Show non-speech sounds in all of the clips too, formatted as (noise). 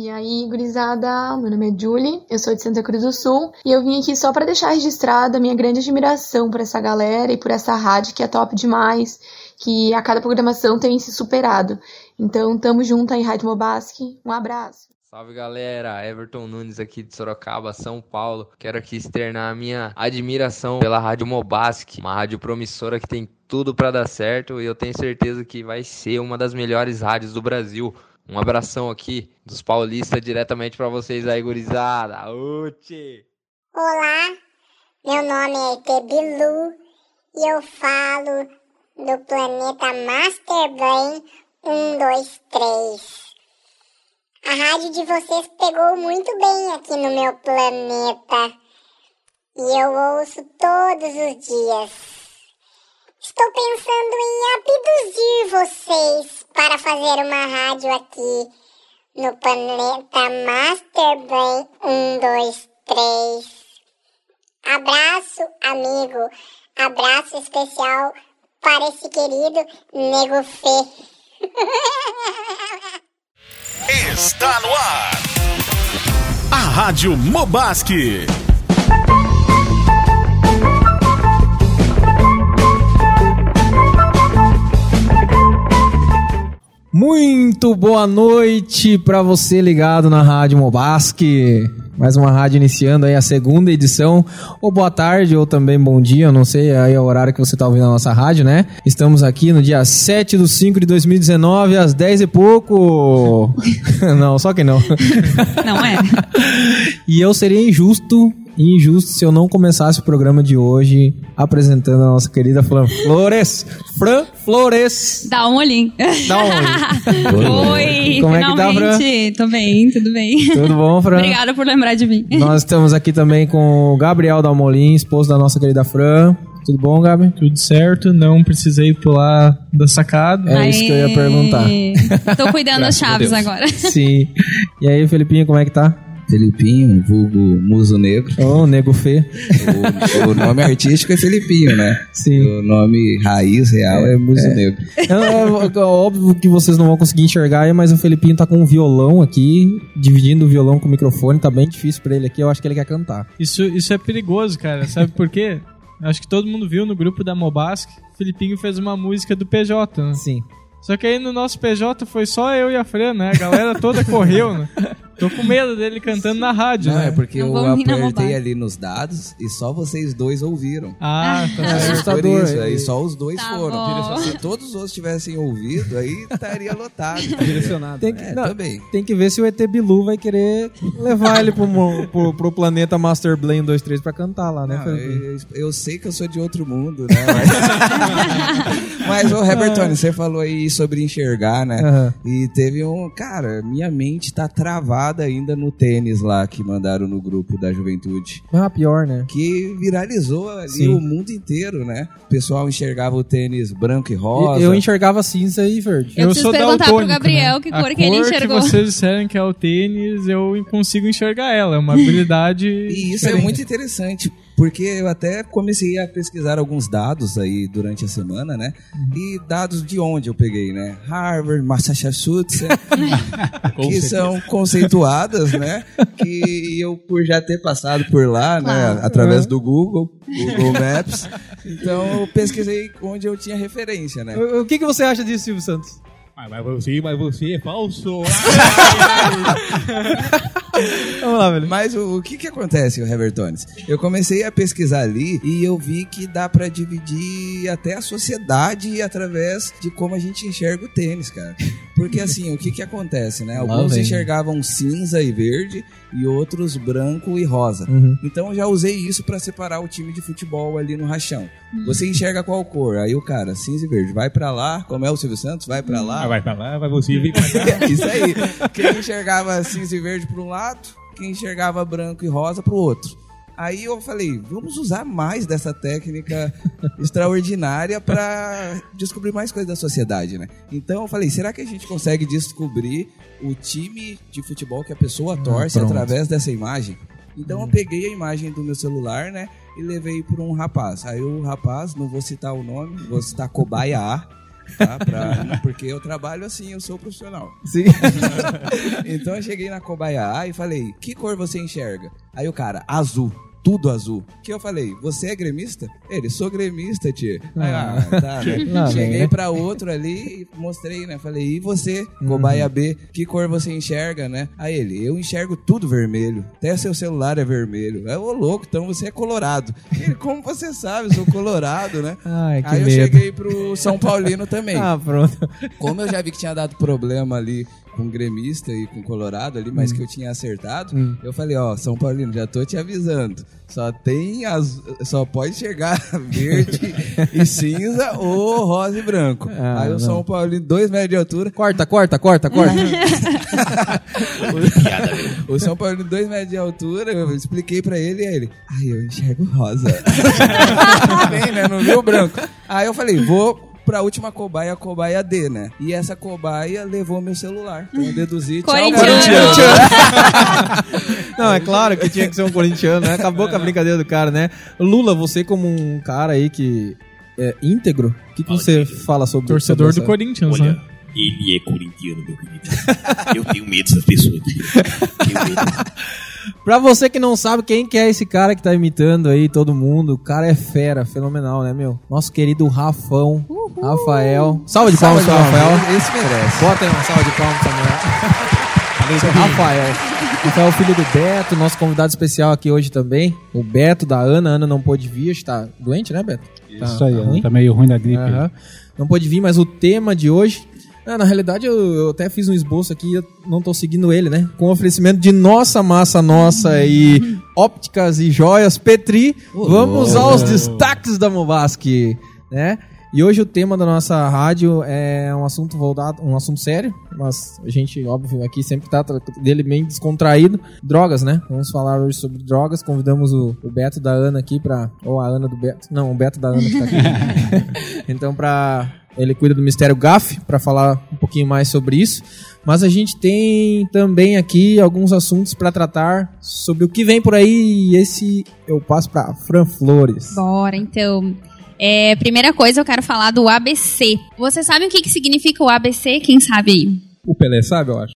E aí, gurizada, meu nome é Julie, eu sou de Santa Cruz do Sul e eu vim aqui só para deixar registrada a minha grande admiração por essa galera e por essa rádio que é top demais, que a cada programação tem se superado. Então, tamo junto aí, Rádio Mobasque. Um abraço. Salve galera, Everton Nunes aqui de Sorocaba, São Paulo. Quero aqui externar a minha admiração pela Rádio Mobasque, uma rádio promissora que tem tudo para dar certo e eu tenho certeza que vai ser uma das melhores rádios do Brasil. Um abração aqui dos paulistas diretamente para vocês aí, gurizada. Uti! Olá, meu nome é Tebilu e eu falo do planeta Master Brain 123. A rádio de vocês pegou muito bem aqui no meu planeta. E eu ouço todos os dias. Estou pensando em abduzir vocês para fazer uma rádio aqui no planeta Master Brain 123. Abraço, amigo. Abraço especial para esse querido Nego Fê. (laughs) Está no ar. A Rádio Mobasque. Muito boa noite para você ligado na Rádio Mobasque. Mais uma rádio iniciando aí a segunda edição. Ou boa tarde, ou também bom dia, eu não sei aí é o horário que você tá ouvindo a nossa rádio, né? Estamos aqui no dia 7 de 5 de 2019, às 10 e pouco. (laughs) não, só que não. Não é? (laughs) E eu seria injusto, injusto se eu não começasse o programa de hoje apresentando a nossa querida Fran Flores. Fran Flores. Dá um olhinho. Dá um olho. (laughs) Oi, Como é que tá, Fran? finalmente. Tô bem, tudo bem. Tudo bom, Fran? Obrigada por lembrar de mim. Nós estamos aqui também com o Gabriel Dalmolin, esposo da nossa querida Fran. Tudo bom, Gabi? Tudo certo, não precisei pular da sacada. É isso que eu ia perguntar. Tô cuidando das chaves agora. Sim. E aí, Felipinho, como é que tá? Felipinho, vulgo Muso Negro. Ô, nego Fê. O, o nome artístico é Felipinho, né? Sim. O nome raiz real é, Muso Negro. É, é, é óbvio que vocês não vão conseguir enxergar aí, mas o Felipinho tá com um violão aqui, dividindo o violão com o microfone, tá bem difícil pra ele aqui, eu acho que ele quer cantar. Isso, isso é perigoso, cara. Sabe por quê? Acho que todo mundo viu no grupo da Mobasque. O Filipinho fez uma música do PJ, né? Sim. Só que aí no nosso PJ foi só eu e a Fran, né? A galera toda correu, né? Tô com medo dele cantando na rádio, Não, né? é porque Não eu apertei ali nos dados e só vocês dois ouviram. Ah, tá É, certo. Aí por assustador, isso, é. aí só os dois Tá foram. bom. Se todos os outros tivessem ouvido, aí estaria lotado. (laughs) Direcionado. Tem que, É, não, também. tem que ver se o ET Bilu vai querer levar ele pro, (laughs) pro, pro planeta Master Blade 123 pra cantar lá, né, Não, eu, eu sei que eu sou de outro mundo, né? Mas, (laughs) Mas ô, Robertone, você falou aí sobre enxergar, né? Aham. E teve um. Cara, minha mente tá travada ainda no tênis lá que mandaram no grupo da juventude. Ah, pior, né? Que viralizou ali Sim. o mundo inteiro, né? O pessoal enxergava o tênis branco e rosa. Eu enxergava cinza e verde. Eu preciso perguntar pro Gabriel né? que A cor que ele enxergou. que vocês disserem que é o tênis, eu consigo enxergar ela. É uma habilidade. E isso é diferente. muito interessante, porque eu até comecei a pesquisar alguns dados aí durante a semana, né? E dados de onde eu peguei, né? Harvard, Massachusetts, né? (laughs) que são conceituadas, né? Que eu, por já ter passado por lá, né? Claro. Através do Google, Google Maps, então eu pesquisei onde eu tinha referência, né? O, o que, que você acha disso, Silvio Santos? Mas você, mas você é falso. (laughs) (laughs) Vamos lá, velho. Mas o, o que que acontece, o Hevertones? Eu comecei a pesquisar ali e eu vi que dá pra dividir até a sociedade através de como a gente enxerga o tênis, cara. Porque assim, o que que acontece, né? Alguns enxergavam cinza e verde e outros branco e rosa. Uhum. Então eu já usei isso pra separar o time de futebol ali no rachão. Você enxerga qual cor? Aí o cara, cinza e verde, vai pra lá, como é o Silvio Santos, vai pra lá. Ah, vai pra lá, vai você, vem pra cá. (laughs) Isso aí. Quem enxergava cinza e verde para um lado, quem enxergava branco e rosa para o outro. Aí eu falei, vamos usar mais dessa técnica (laughs) extraordinária para descobrir mais coisas da sociedade, né? Então eu falei, será que a gente consegue descobrir o time de futebol que a pessoa torce pronto. através dessa imagem? Então eu peguei a imagem do meu celular, né? E levei para um rapaz. Aí o rapaz, não vou citar o nome, vou citar Cobaia A. tá? Pra- porque eu trabalho assim, eu sou profissional. Sim. (laughs) Então eu cheguei na A e falei, que cor você enxerga? Aí o cara, azul. Tudo azul. Que eu falei, você é gremista? Ele, sou gremista, tia. Aí, ah, tá, né? (laughs) Cheguei né? pra outro ali e mostrei, né? Falei, e você, Uhum. cobaia B, que cor você enxerga, né? Aí ele, eu enxergo tudo vermelho. Até seu celular é vermelho. É ô louco, então você é colorado. (laughs) Ele, como você sabe, eu sou colorado, né? Ai, que Aí eu medo. cheguei pro São Paulino também. (laughs) Ah, pronto. Como eu já vi que tinha dado problema ali com gremista e com colorado ali, mas que eu tinha acertado, eu falei, ó, São Paulino, já tô te avisando. Só tem as. Só pode chegar (laughs) verde (laughs) e cinza ou rosa e branco. Ah, Aí o. São Paulino, dois metros de altura. Corta, corta, corta, corta. (laughs) O São Paulino, dois metros de altura, eu expliquei pra ele e ele, ai, eu enxergo rosa. Bem, né? Não viu o branco. Aí eu falei, vou pra última cobaia, a cobaia D, né? E essa cobaia levou meu celular. Então eu deduzi, tchau, Corintiano. (laughs) Não, é claro que tinha que ser um corintiano, né? Acabou com a brincadeira do cara, né? Lula, você como um cara aí que é íntegro, o que, que você fala sobre Torcedor sobre do Corinthians, Olha, né? ele é corintiano, meu querido. Eu tenho medo dessas pessoas. Tenho medo. (laughs) Pra você que não sabe quem que é esse cara que tá imitando aí todo mundo, o cara é fera, fenomenal, né, meu? Nosso querido Rafão, Rafael. Salve de palmas pro Rafael. Esse merece. Bota aí uma salva de palmas, Samuel. Seu Rafael. Rafael, filho do Beto, nosso convidado especial aqui hoje também. O Beto da Ana. A Ana não pôde vir, está doente, né, Beto? Isso aí, ruim? tá meio ruim da gripe. Aham. Não pôde vir, mas o tema de hoje. Ah, na realidade, eu, eu até fiz um esboço aqui, eu não tô seguindo ele, né? Com oferecimento de nossa massa nossa e ópticas e joias Petri. Vamos aos destaques da Mobasque, né? E hoje o tema da nossa rádio é um assunto voltado, um assunto sério, mas a gente, óbvio, aqui sempre tá dele bem descontraído. Drogas, né? Vamos falar hoje sobre drogas. Convidamos o, o Beto da Ana aqui pra. Ou a Ana do Beto. Não, o Beto da Ana que tá aqui. (laughs) então, pra. Ele cuida do Mistério GAF, pra falar um pouquinho mais sobre isso. Mas a gente tem também aqui alguns assuntos pra tratar sobre o que vem por aí. E esse eu passo pra Fran Flores. Bora, então. É, primeira coisa, eu quero falar do ABC. Você sabe o que, que significa o ABC? Quem sabe aí? O Pelé sabe, eu acho.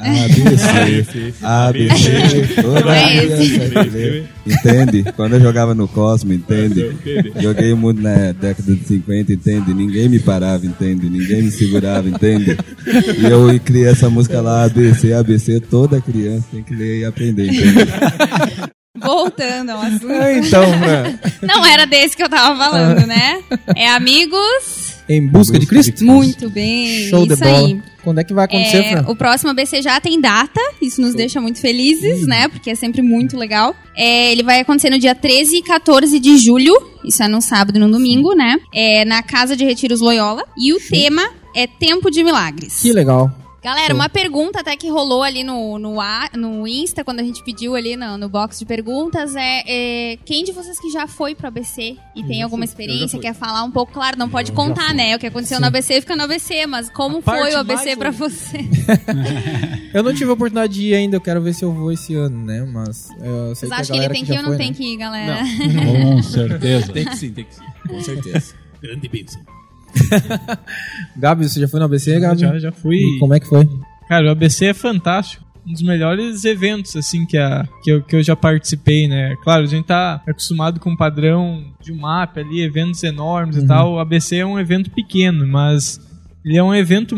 ABC. ABC. Toda é criança vê. Entende? Quando eu jogava no Cosmo, entende? Joguei muito na década de 50, entende? Ninguém me parava, entende? Ninguém me segurava, entende? E eu criei essa música lá, ABC, ABC, toda criança tem que ler e aprender, entende? Voltando ao assunto. Então, Fran, Não era desse que eu tava falando, né? É amigos. Em busca de Cristo? Muito bem. Show de isso bola. aí. Quando é que vai acontecer, É, Fran? o próximo ABC já tem data, isso nos deixa muito felizes, né? Porque é sempre muito legal. É, ele vai acontecer no dia 13 e 14 de julho, isso é no sábado e no domingo, né? É na Casa de Retiros Loyola. E o tema é Tempo de Milagres. Que legal. Galera, uma pergunta até que rolou ali no, no, A- no Insta, quando a gente pediu ali no, no box de perguntas, é, é, quem de vocês que já foi pro ABC e tem alguma experiência, quer falar um pouco? Claro, não pode contar, né? O que aconteceu no ABC fica no ABC, mas como parte foi o ABC pra você? (laughs) Eu não tive a oportunidade de ir ainda, eu quero ver se eu vou esse ano, né? Mas eu sei Vocês que a acham que ele tem que ir ou não foi, tem né? que ir, galera? Com certeza. Tem que sim, tem que sim. Com certeza. Grande bênção. (laughs) Gabi, você já foi no ABC, Gabi? Já, já fui. E como é que foi? Cara, o ABC é fantástico. Um dos melhores eventos, assim, que, a, que, eu, que eu já participei, né? Claro, a gente tá acostumado com o padrão de um mapa ali, eventos enormes Uhum. e tal. O ABC é um evento pequeno, mas ele é um evento,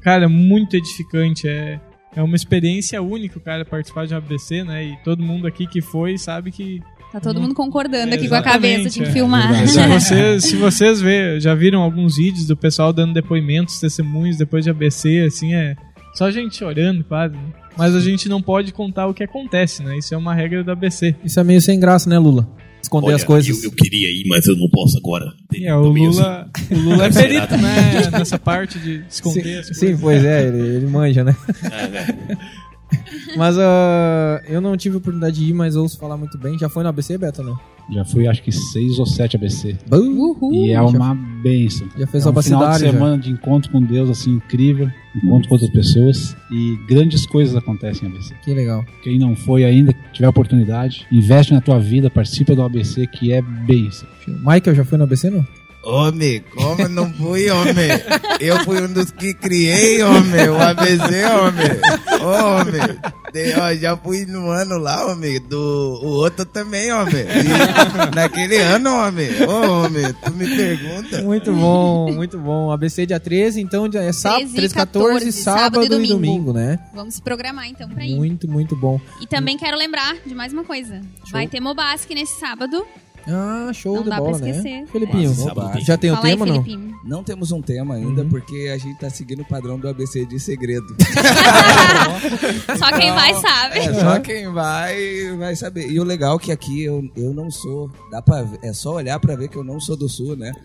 cara, muito edificante. É, é uma experiência única, o cara, participar de um ABC, né? E todo mundo aqui que foi sabe que Tá todo mundo concordando É, aqui com a cabeça, tinha que é. filmar. Se vocês, se vocês vê, já viram alguns vídeos do pessoal dando depoimentos, testemunhos depois de ABC, assim, é só gente chorando quase. né? Mas a gente não pode contar o que acontece, né? Isso é uma regra do ABC. Isso é meio sem graça, né, Lula? Esconder Olha, as coisas. Eu, eu queria ir, mas eu não posso agora. É, o Lula, o Lula é perito, né? Nessa parte de esconder as Sim, sim, coisas. pois é, ele, ele manja, né? assim. É, né? (laughs) Mas ah, eu não tive a oportunidade de ir, mas ouço falar muito bem. Já foi no ABC, Beto, não? Já fui, acho que, seis ou sete ABC. Uhul. E é uma benção. Já fez é um final de bacidade, já. semana de encontro com Deus, assim, incrível. Encontro com outras pessoas. E grandes coisas acontecem em ABC. Que legal. Quem não foi ainda, tiver oportunidade, investe na tua vida, participa do ABC, que é benção. Michael já foi no ABC, não? Homem, como não fui, homem? Eu fui um dos que criei, homem, o ABC, homem. Ô, homem, de- ó, já fui no ano lá, homem, do o outro também, homem. E naquele ano, homem. Ô, homem, tu me pergunta. Muito bom, muito bom. ABC dia 13, então dia- é sábado, 13 e 13, 14, 14, sábado, sábado e e domingo. domingo, né? Vamos se programar então pra ir. Muito, muito bom. E também quero lembrar de mais uma coisa. Vai ter Mobasque nesse sábado. Ah, show Não de dá bola, pra né? esquecer. Felipinho, É, sábado. já tem o aí, tema, não? Felipinho. Não temos um tema ainda, Uhum. porque a gente tá seguindo o padrão do ABC de segredo. (laughs) Só quem vai sabe. É, só quem vai vai saber. E o legal é que aqui eu, eu não sou. Dá pra, ver- é só olhar pra ver que eu não sou do sul, né? (laughs)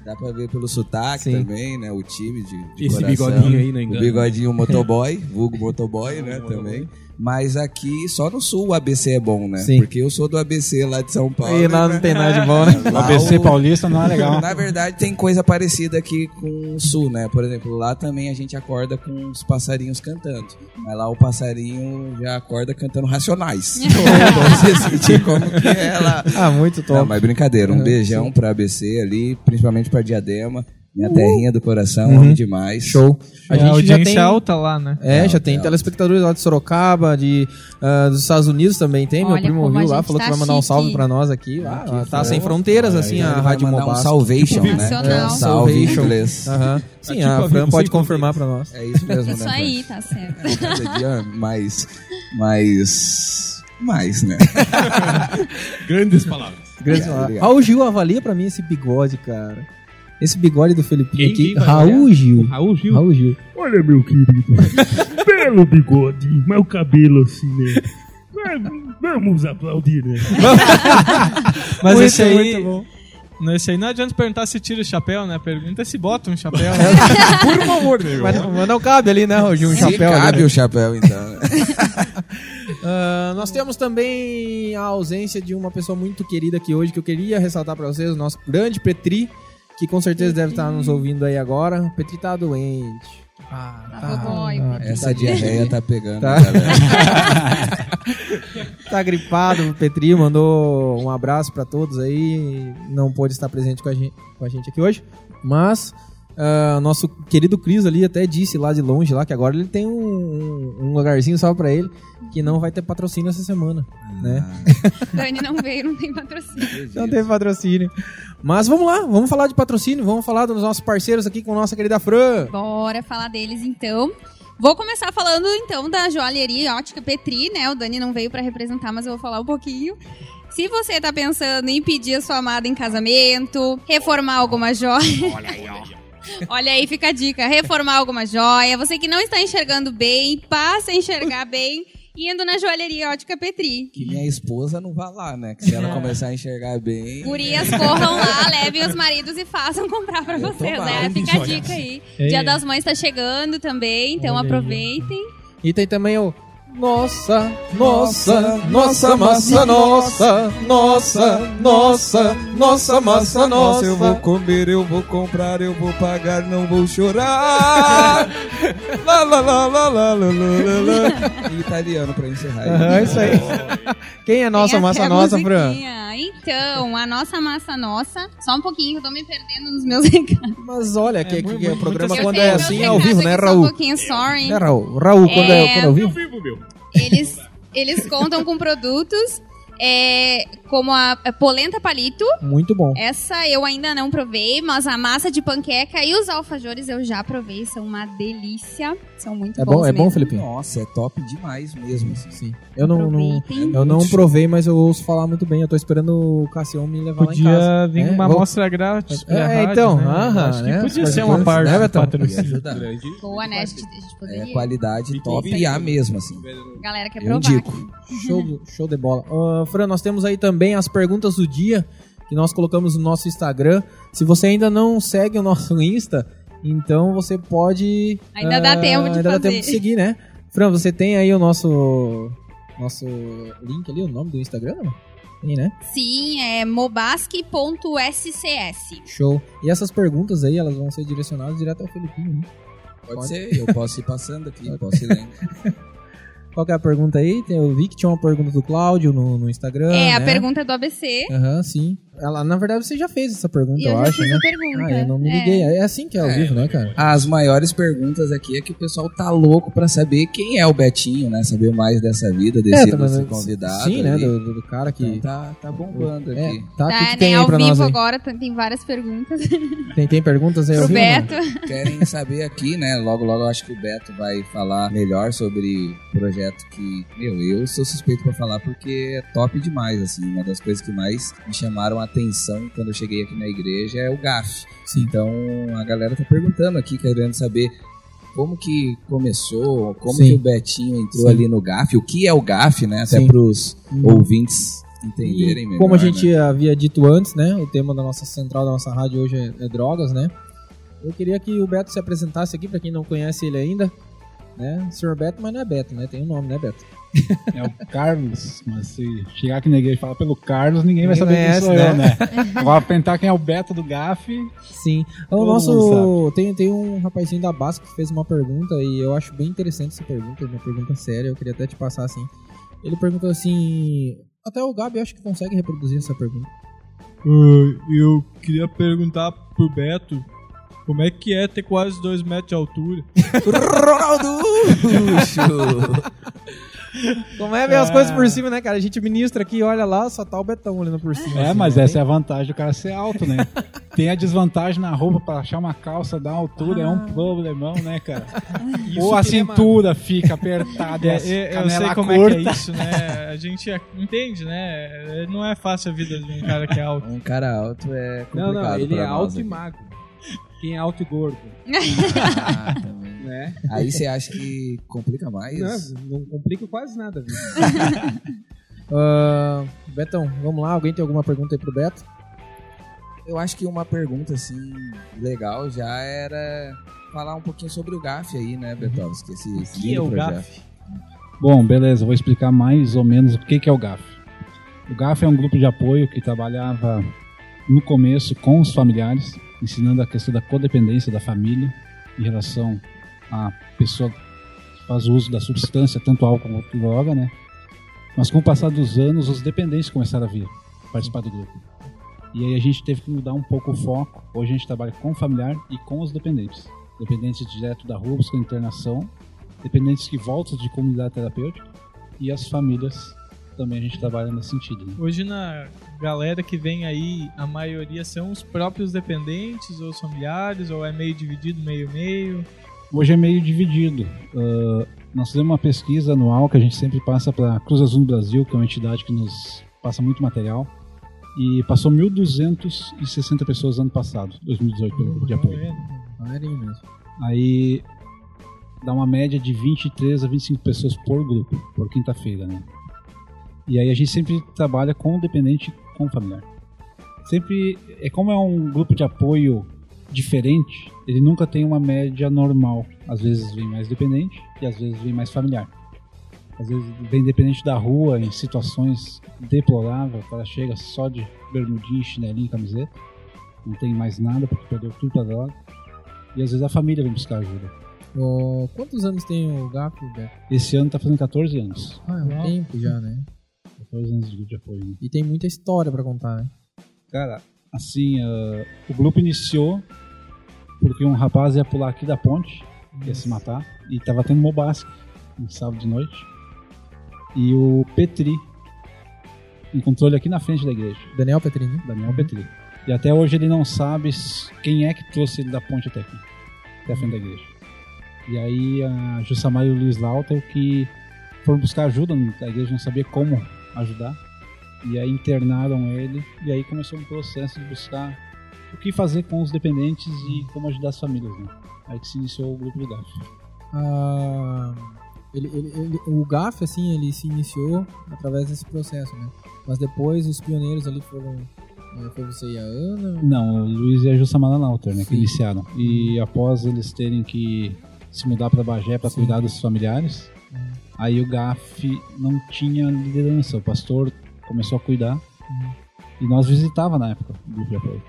É, dá pra ver pelo sotaque Sim. também, né? O time de, de Esse coração. bigodinho aí, não O bigodinho motoboy, vulgo motoboy, né? Também. Mas aqui, só no sul o ABC é bom, né? Sim. Porque eu sou do ABC lá de São Paulo. E lá né? não tem nada de bom, né? (laughs) Lá ABC o- paulista não é legal. (laughs) Na verdade, tem coisa parecida aqui com o sul, né? Por exemplo, lá também a gente acorda com os passarinhos cantando. Mas lá o passarinho já acorda cantando racionais. (laughs) Então você sentir como que é lá. Ah, muito top. Não, mas brincadeira. Um Uhum, beijão pra ABC ali, principalmente pra Diadema. Minha terrinha do coração, Uhum. amo demais. Show. A A gente já audiência tem... alta lá, né? É, já tem alta. telespectadores lá de Sorocaba, de, ah, dos Estados Unidos também tem. Meu Olha primo como a viu lá, falou que tá vai mandar um salve chique. pra nós aqui. Ah, Que tá sem fronteiras, assim, a Rádio mandar um salvation, né? Em Salvation. Aham. Sim, tipo a a Fran pode confirmar pra nós. É isso mesmo, Isso né? aí, tá certo. Cada dia mais... Mais... Mais, né? (laughs) Grandes palavras. Grande Obrigado, lá. obrigado. Raul Gil avalia pra mim esse bigode, cara. Esse bigode do Felipinho Quem- aqui. Raul avaliar? Gil. Raul Gil. Raul Gil. Olha, meu querido. (laughs) Belo bigode, mas o cabelo assim, né? Vamos aplaudir, né? (laughs) Mas Muito, esse aí. muito bom. Nesse aí não adianta perguntar se tira o chapéu, né? Pergunta se bota um chapéu. (laughs) Por favor, meu. Mas, mas não cabe ali, né, Gil? Um Se chapéu ali, cabe né? o chapéu, então. né? Ah, nós temos também a ausência de uma pessoa muito querida aqui hoje, que eu queria ressaltar pra vocês, o nosso grande Petri, que com certeza deve estar nos ouvindo aí agora. O Petri tá doente. Ah, Tá dodói, tá, Essa diarreia tá pegando, Tá. galera. (laughs) tá gripado, o Petri mandou um abraço pra todos aí, não pôde estar presente com a gente, com a gente aqui hoje, mas ah, nosso querido Cris ali até disse lá de longe lá que agora ele tem um, um lugarzinho só pra ele que não vai ter patrocínio essa semana, né? Dani não veio, não tem patrocínio. Não teve patrocínio. Mas vamos lá, vamos falar de patrocínio, vamos falar dos nossos parceiros aqui com nossa querida Fran. Bora falar deles então. Vou começar falando então da joalheria ótica Petri, né? O Dani não veio pra representar, mas eu vou falar um pouquinho. Se você tá pensando em pedir a sua amada em casamento, reformar alguma joia. Olha aí, ó. (laughs) Olha aí, fica a dica. Reformar alguma joia. Você que não está enxergando bem, passa a enxergar bem indo na joalheria ótica Petri. Que minha esposa não vá lá, né? Que se ela começar a enxergar bem. Gurias, corram lá, (laughs) levem os maridos e façam comprar pra Eu vocês, tô né? Fica a dica aí. É. Dia das Mães tá chegando também, então Olha aí. aproveitem. E tem também o nossa, nossa, nossa massa, nossa, nossa, nossa, nossa massa, nossa. Eu vou comer, eu vou comprar, eu vou pagar, não vou chorar. (laughs) lá, lá, lá, lá, lá, lá, lá, Italiano pra encerrar. É isso aí. Quem é nossa massa nossa, Fran? Então, a nossa massa nossa. Só um pouquinho, eu tô me perdendo nos meus (laughs) recados. Mas olha, que, é o programa assim. quando é assim é ao vivo, né, Raul? Um pouquinho, sorry. É, Raul, Raul, quando é, é, é ao vivo. Meu. Eles, eles contam com produtos é, como a, polenta palito. Muito bom. Essa eu ainda não provei, mas a massa de panqueca e os alfajores eu já provei. São uma delícia. São muito É bons bom, é bom, mesmo. Felipinho? Nossa, é top demais mesmo. assim. Sim. Eu não, não, eu não provei, mas eu ouço falar muito bem. Eu tô esperando o Cassião me levar lá em casa. Podia vir É, uma vou- amostra grátis. pra É, rádio, então, né? aham, Acho que né? podia As ser uma parte né, patrocínio. Boa, né? É qualidade top A mesmo, assim. Galera quer Eu provar. indico. Show, show de bola. Fran, nós temos aí também as perguntas do dia que nós colocamos no nosso Instagram. Se você ainda não segue o nosso (laughs) Insta, então você pode. Ainda dá tempo de Ainda dá fazer. tempo de seguir, né? Fran, você tem aí o nosso. Nosso link ali, o nome do Instagram? Tem, né? Sim, é mobasque.scs. Show. E essas perguntas aí, elas vão ser direcionadas direto ao Felipinho. né? Pode, Pode. ser, eu posso ir passando aqui, (laughs) posso ir lendo. Qual que é a pergunta aí? Eu vi que tinha uma pergunta do Cláudio no, no Instagram. É, a né? pergunta é do ABC. Aham, sim. Ela, na verdade, você já fez essa pergunta, eu, eu já acho, fiz né? a pergunta, Ah, eu não me é. liguei. É assim que é ao É. vivo, né, cara? As maiores perguntas aqui é que o pessoal tá louco pra saber quem é o Betinho, né? Saber mais dessa vida, desse tá, nosso mas- convidado. Sim, né? ali. Do, do- do cara que. Então tá, tá bombando É, aqui. tá, que, Tá, que né, tem ao pra vivo agora tem tem várias perguntas. (laughs) Tem, tem perguntas aí ao vivo? Beto. Querem saber aqui, né? Logo, logo eu acho que o Beto vai falar melhor sobre o projeto que, meu, eu sou suspeito pra falar porque é top demais, assim. Uma das coisas que mais me chamaram a atenção quando eu cheguei aqui na igreja é o GAF. Sim. Então a galera tá perguntando aqui, querendo saber como que começou, como Sim. que o Betinho entrou Sim. ali no GAF, o que é o GAF, né? Até Sim. pros Hum. ouvintes entenderem melhor. como a gente né? havia dito antes, né? O tema da nossa central da nossa rádio hoje é, é drogas, né? Eu queria que o Beto se apresentasse aqui, pra quem não conhece ele ainda. Né? Senhor Beto, mas não é Beto, né? Tem um nome, né, Beto? (laughs) É o Carlos, mas se chegar aqui na igreja e falar pelo Carlos, ninguém vai Ninguém saber quem conhece, sou né? eu, né? (laughs) Agora tentar quem é o Beto do GAF. Sim. O nosso. Tem, tem um rapazinho da Basca que fez uma pergunta e eu acho bem interessante essa pergunta, uma pergunta séria, eu queria até te passar assim. Ele perguntou assim. Até o Gabi acho que consegue reproduzir essa pergunta. Ah, eu queria perguntar pro Beto como é que é ter quase 2 metros de altura. Ronaldo! (laughs) Como é ver as Ah. coisas por cima, né, cara? A gente ministra aqui, olha lá, só tá o Betão olhando por cima. É, assim, mas né? essa é a vantagem do cara ser alto, né? (laughs) Tem a desvantagem na roupa pra achar uma calça da altura, é um problemão, né, cara? (laughs) Ou a ele é cintura fica apertada, e É, é, eu sei como curta. é que é isso, né? A gente é- entende, né? Não é fácil a vida de um cara que é alto. Um cara alto é Não, complicado não, ele pra é nós alto e magro. Quem é alto e gordo. Ah, (laughs) também. Né? Aí você acha que complica mais? Não, não complica quase nada, viu? (laughs) Ah, Betão, vamos lá, alguém tem alguma pergunta aí pro Beto? Eu acho que uma pergunta assim legal já era falar um pouquinho sobre o GAF aí, né, Betovski? Esse, esse que é o. GAF? Bom, beleza, vou explicar mais ou menos o que que é o GAF. O GAF é um grupo de apoio que trabalhava no começo com os familiares, ensinando a questão da codependência da família em relação à pessoa que faz uso da substância, tanto álcool quanto droga, né? Mas com o passar dos anos, os dependentes começaram a vir participar do grupo. E aí a gente teve que mudar um pouco o foco. Hoje a gente trabalha com o familiar e com os dependentes. Dependentes direto da rua, buscando internação, dependentes que voltam de comunidade terapêutica e as famílias também a gente trabalha nesse sentido. né? Hoje na galera que vem aí, a maioria são os próprios dependentes ou os familiares, ou é meio dividido, meio-meio. Hoje é meio dividido. Ah, nós fizemos uma pesquisa anual que a gente sempre passa para a Cruz Azul do Brasil, que é uma entidade que nos passa muito material. E passou 1.260 pessoas ano passado, 2018, pelo grupo de apoio. Mesmo. Aí dá uma média de 23 a 25 pessoas por grupo, por quinta-feira, né? E aí a gente sempre trabalha com o dependente e com o familiar. Sempre, é como é um grupo de apoio diferente, ele nunca tem uma média normal. Às vezes vem mais dependente e às vezes vem mais familiar. Às vezes vem dependente da rua em situações deploráveis, o cara chega só de bermudinha, chinelinho e camiseta, não tem mais nada porque perdeu tudo pra droga. E às vezes a família vem buscar ajuda. Ô, quantos anos tem o GAP, Beto? Esse ano tá fazendo 14 anos. Ah, é um tempo já, né? 14 anos de apoio. né? E tem muita história pra contar, né? Cara, assim, ah, o grupo iniciou porque um rapaz ia pular aqui da ponte, ia se matar, e tava tendo mobasque no sábado de noite. E o Petri encontrou ele aqui na frente da igreja. Daniel Petrini. Daniel Petri. E até hoje ele não sabe quem é que trouxe ele da ponte até aqui, até a frente da igreja. E aí a Jussamar e o Luiz Lauter que foram buscar ajuda, a igreja não sabia como ajudar. E aí internaram ele e aí começou um processo de buscar o que fazer com os dependentes e como ajudar as famílias, né? Aí que se iniciou o grupo do GAF. Ah, ele, ele- ele- o GAF, assim, ele se iniciou através desse processo, né? Mas depois os pioneiros ali foram. eh, Foi você e a Ana? Não, o Luiz e a Jussamara Lauter, né, que Sim. iniciaram. E após eles terem que se mudar para Bagé para cuidar dos familiares, aí o GAF não tinha liderança. O pastor começou a cuidar e nós visitava na época o grupo de apoio.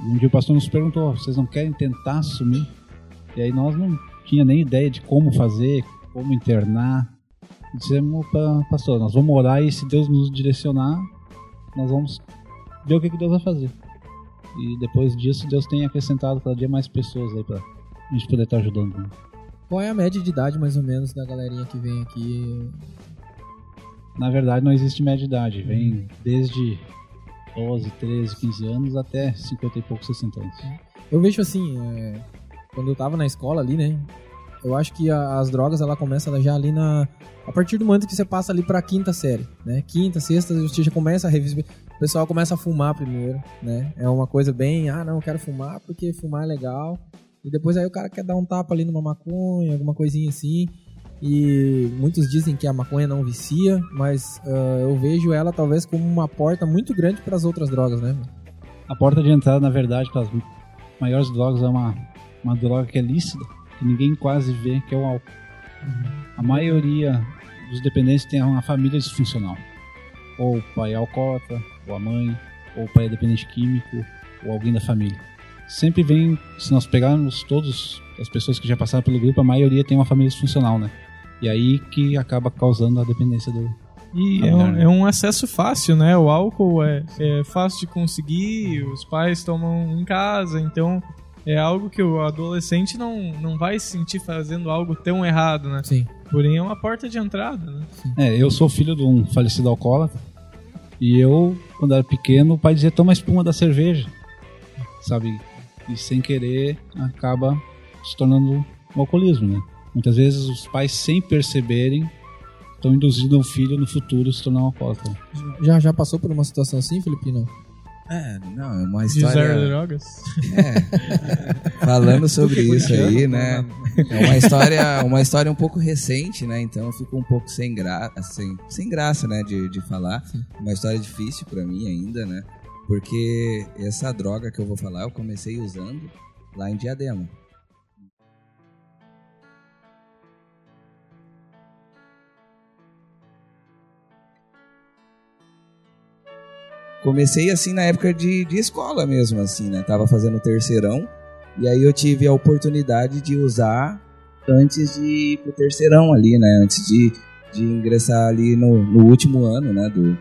E um dia o pastor nos perguntou: vocês não querem tentar assumir? E aí nós não tinha nem ideia de como fazer, como internar. Dizemos para pastor, nós vamos orar e se Deus nos direcionar, nós vamos ver o que, que Deus vai fazer. E depois disso, Deus tem acrescentado cada dia mais pessoas aí pra gente poder estar ajudando. né? Qual é a média de idade, mais ou menos, da galerinha que vem aqui? Na verdade, não existe média de idade. Vem desde 12, 13, 15 anos até 50 e poucos, 60 anos. Eu vejo assim, é, quando eu tava na escola ali, né? Eu acho que a- as drogas, ela começa já ali na... A partir do momento que você passa ali pra quinta série, né? Quinta, sexta, você já começa a revisar... O pessoal começa a fumar primeiro, né? É uma coisa bem... Ah, não, eu quero fumar porque fumar é legal. E depois aí o cara quer dar um tapa ali numa maconha, alguma coisinha assim. E muitos dizem que a maconha não vicia, mas ah, eu vejo ela talvez como uma porta muito grande para as outras drogas, né? A porta de entrada, na verdade, para as maiores drogas é uma, uma droga que é lícita, que ninguém quase vê, que é o álcool. A maioria dos dependentes tem uma família disfuncional. Ou o pai é alcoólatra, ou a mãe, ou o pai é dependente químico, ou alguém da família. Sempre vem, se nós pegarmos todas as pessoas que já passaram pelo grupo, a maioria tem uma família disfuncional, né? E aí que acaba causando a dependência do. E é um, né? é um acesso fácil, né? O álcool é, é fácil de conseguir, os pais tomam em casa, então é algo que o adolescente não, não vai se sentir fazendo algo tão errado, né? Sim. Porém, é uma porta de entrada, né? É, eu sou filho de um falecido alcoólatra. E eu, quando era pequeno, o pai dizia: toma a espuma da cerveja. Sabe? E sem querer acaba se tornando um alcoolismo, né? Muitas vezes os pais, sem perceberem, estão induzindo o filho no futuro a se tornar um alcoólatra. Já, já passou por uma situação assim, Filipino? É, não, é uma De usar história. drogas. É. Falando sobre isso aí, corintiano, né? É uma história, uma história um pouco recente, né? Então eu fico um pouco sem graça, sem, sem graça, né? De, de falar. Uma história difícil pra mim ainda, né? Porque essa droga que eu vou falar, eu comecei usando lá em Diadema. Comecei assim na época de, de escola mesmo, assim, né? Tava fazendo terceirão. E aí eu tive a oportunidade de usar antes de ir pro terceirão ali, né? Antes de, de ingressar ali no, no último ano, né? Do,